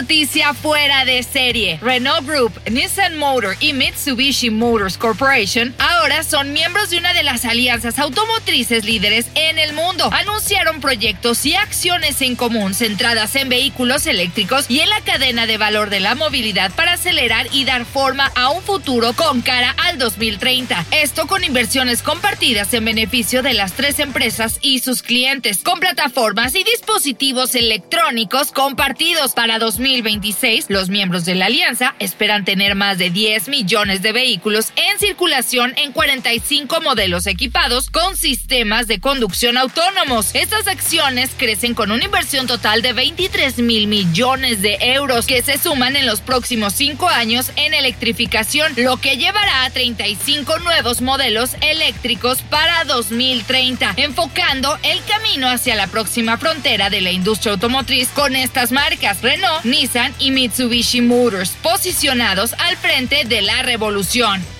Noticia fuera de serie. Renault Group, Nissan Motor y Mitsubishi Motors Corporation ahora son miembros de una de las alianzas automotrices líderes en el mundo. Anunciaron proyectos y acciones en común centradas en vehículos eléctricos y en la cadena de valor de la movilidad para acelerar y dar forma a un futuro con cara al 2030. Esto con inversiones compartidas en beneficio de las tres empresas y sus clientes, con plataformas y dispositivos electrónicos compartidos para 2026, los miembros de la alianza esperan tener más de 10 millones de vehículos en circulación en 45 modelos equipados con sistemas de conducción autónomos. Estas acciones crecen con una inversión total de 23 mil millones de euros que se suman en los próximos cinco años en electrificación, lo que llevará a 35 nuevos modelos eléctricos para 2030, enfocando el camino hacia la próxima frontera de la industria automotriz con estas marcas. Renault Nissan y Mitsubishi Motors, posicionados al frente de la revolución.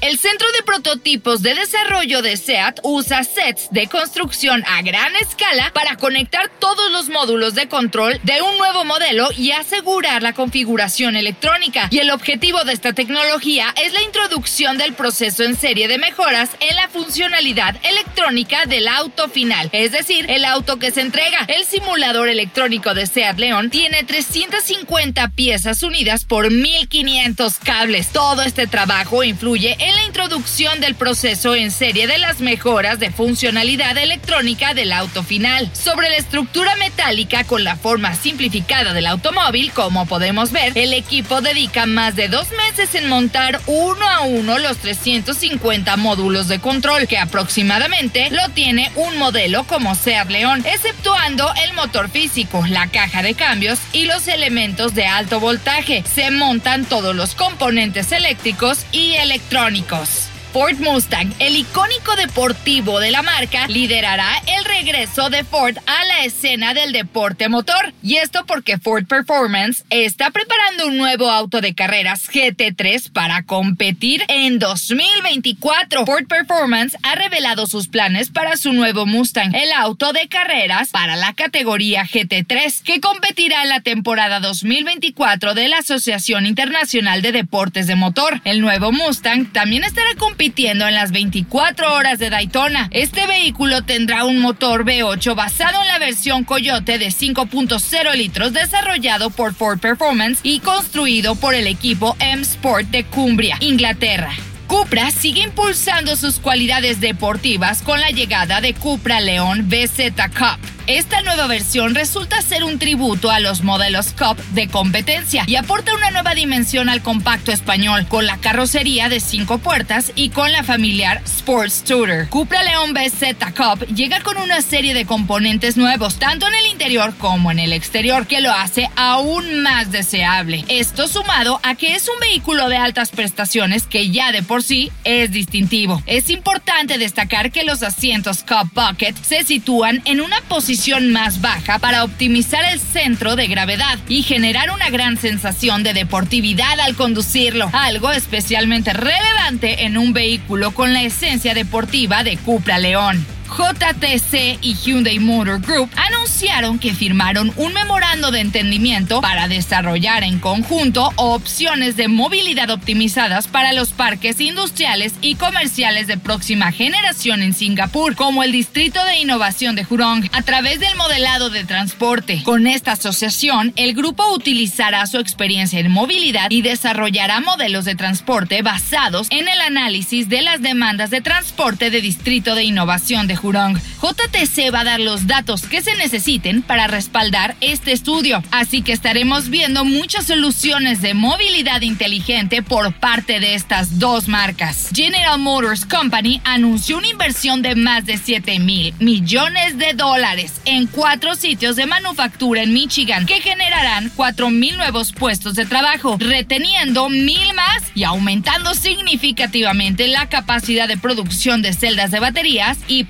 El Centro de Prototipos de Desarrollo de SEAT usa sets de construcción a gran escala para conectar todos los módulos de control de un nuevo modelo y asegurar la configuración electrónica. Y el objetivo de esta tecnología es la introducción del proceso en serie de mejoras en la funcionalidad electrónica del auto final, es decir, el auto que se entrega. El simulador electrónico de SEAT León tiene 350 piezas unidas por 1500 cables. Todo este trabajo influye en la introducción del proceso en serie de las mejoras de funcionalidad electrónica del auto final. Sobre la estructura metálica con la forma simplificada del automóvil, como podemos ver, el equipo dedica más de dos meses en montar uno a uno los 350 módulos de control, que aproximadamente lo tiene un modelo como Seat León, exceptuando el motor físico, la caja de cambios y los elementos de alto voltaje. Se montan todos los componentes eléctricos y electrónicos históricos. Ford Mustang, el icónico deportivo de la marca, liderará el regreso de Ford a la escena del deporte motor. Y esto porque Ford Performance está preparando un nuevo auto de carreras GT3 para competir en 2024. Ford Performance ha revelado sus planes para su nuevo Mustang, el auto de carreras para la categoría GT3, que competirá en la temporada 2024 de la Asociación Internacional de Deportes de Motor. El nuevo Mustang también estará compitiendo compitiendo en las 24 horas de Daytona. Este vehículo tendrá un motor V8 basado en la versión Coyote de 5.0 litros desarrollado por Ford Performance y construido por el equipo M Sport de Cumbria, Inglaterra. Cupra sigue impulsando sus cualidades deportivas con la llegada de Cupra León BZ Cup esta nueva versión resulta ser un tributo a los modelos Cup de competencia y aporta una nueva dimensión al compacto español con la carrocería de cinco puertas y con la familiar Sports Tourer. Cupra León BZ Cup llega con una serie de componentes nuevos, tanto en el interior como en el exterior, que lo hace aún más deseable. Esto sumado a que es un vehículo de altas prestaciones que ya de por sí es distintivo. Es importante destacar que los asientos Cup Bucket se sitúan en una posición más baja para optimizar el centro de gravedad y generar una gran sensación de deportividad al conducirlo, algo especialmente relevante en un vehículo con la esencia deportiva de Cupra León. JTC y Hyundai Motor Group anunciaron que firmaron un memorando de entendimiento para desarrollar en conjunto opciones de movilidad optimizadas para los parques industriales y comerciales de próxima generación en Singapur, como el Distrito de Innovación de Hurong, a través del modelado de transporte. Con esta asociación, el grupo utilizará su experiencia en movilidad y desarrollará modelos de transporte basados en el análisis de las demandas de transporte de Distrito de Innovación de Hurong. JTC va a dar los datos que se necesiten para respaldar este estudio, así que estaremos viendo muchas soluciones de movilidad inteligente por parte de estas dos marcas. General Motors Company anunció una inversión de más de 7 mil millones de dólares en cuatro sitios de manufactura en Michigan que generarán 4 mil nuevos puestos de trabajo, reteniendo mil más y aumentando significativamente la capacidad de producción de celdas de baterías y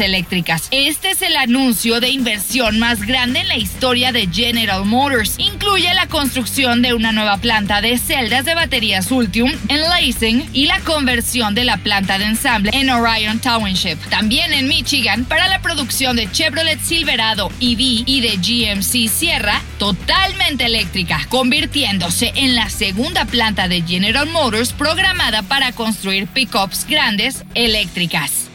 eléctricas. Este es el anuncio de inversión más grande en la historia de General Motors. Incluye la construcción de una nueva planta de celdas de baterías Ultium en Lansing y la conversión de la planta de ensamble en Orion Township. También en Michigan para la producción de Chevrolet Silverado EV y de GMC Sierra totalmente eléctrica, convirtiéndose en la segunda planta de General Motors programada para construir pickups grandes eléctricas.